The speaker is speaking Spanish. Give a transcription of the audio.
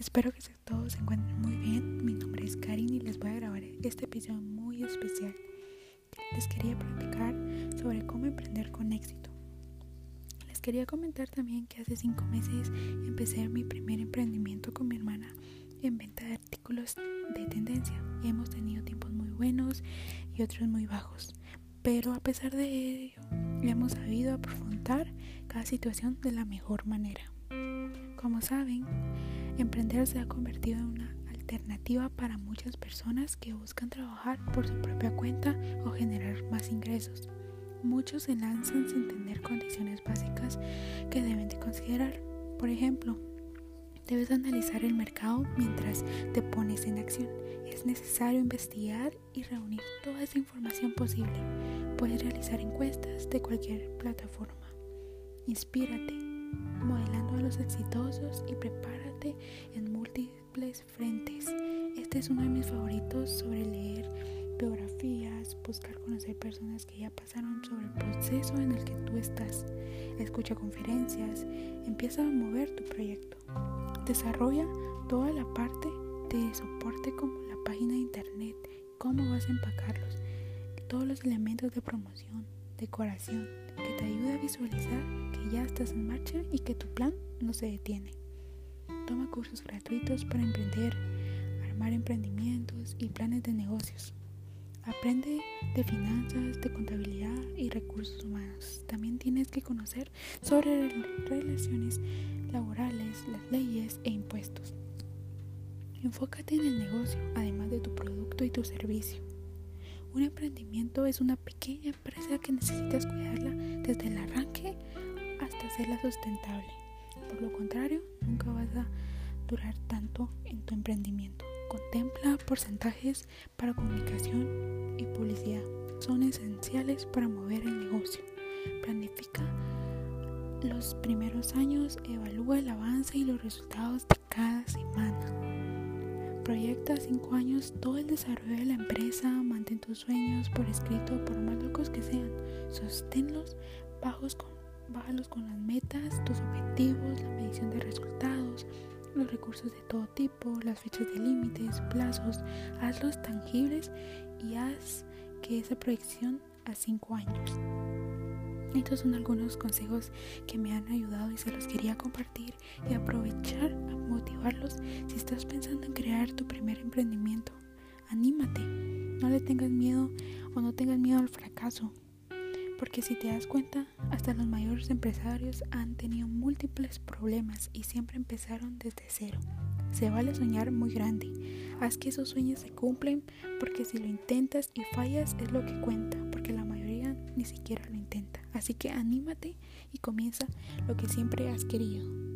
Espero que todos se encuentren muy bien. Mi nombre es Karin y les voy a grabar este episodio muy especial. Les quería platicar sobre cómo emprender con éxito. Les quería comentar también que hace cinco meses empecé mi primer emprendimiento con mi hermana en venta de artículos de tendencia. Hemos tenido tiempos muy buenos y otros muy bajos, pero a pesar de ello hemos sabido afrontar cada situación de la mejor manera. Como saben, emprender se ha convertido en una alternativa para muchas personas que buscan trabajar por su propia cuenta o generar más ingresos. Muchos se lanzan sin tener condiciones básicas que deben de considerar. Por ejemplo, debes analizar el mercado mientras te pones en acción. Es necesario investigar y reunir toda esa información posible. Puedes realizar encuestas de cualquier plataforma. Inspírate, modelando a los exitosos y prepárate en múltiples frentes. Este es uno de mis favoritos sobre leer biografías, buscar conocer personas que ya pasaron sobre el proceso en el que tú estás. Escucha conferencias, empieza a mover tu proyecto. Desarrolla toda la parte de soporte como la página de internet, cómo vas a empacarlos, todos los elementos de promoción, decoración, que te ayude a visualizar que ya estás en marcha y que tu plan no se detiene. Toma cursos gratuitos para emprender, armar emprendimientos y planes de negocios. Aprende de finanzas, de contabilidad y recursos humanos. También tienes que conocer sobre relaciones laborales, las leyes e impuestos. Enfócate en el negocio, además de tu producto y tu servicio. Un emprendimiento es una pequeña empresa que necesitas cuidarla desde el arranque hasta hacerla sustentable. Por lo contrario, nunca vas a durar tanto en tu emprendimiento. Contempla porcentajes para comunicación y publicidad. Son esenciales para mover el negocio. Planifica los primeros años, evalúa el avance y los resultados de cada semana. Proyecta cinco años todo el desarrollo de la empresa, mantén tus sueños por escrito, por más locos que sean, sosténlos, bajos con, bájalos con las metas, tus objetivos, la medición de resultados, los recursos de todo tipo, las fechas de límites, plazos, hazlos tangibles y haz que esa proyección a cinco años. Estos son algunos consejos que me han ayudado y se los quería compartir y aprovechar a motivarlos si estás pensando en crear tu primer emprendimiento. Anímate, no le tengas miedo o no tengas miedo al fracaso. Porque si te das cuenta, hasta los mayores empresarios han tenido múltiples problemas y siempre empezaron desde cero. Se vale soñar muy grande. Haz que esos sueños se cumplen porque si lo intentas y fallas es lo que cuenta, porque la mayoría ni siquiera lo intenta. Así que anímate y comienza lo que siempre has querido.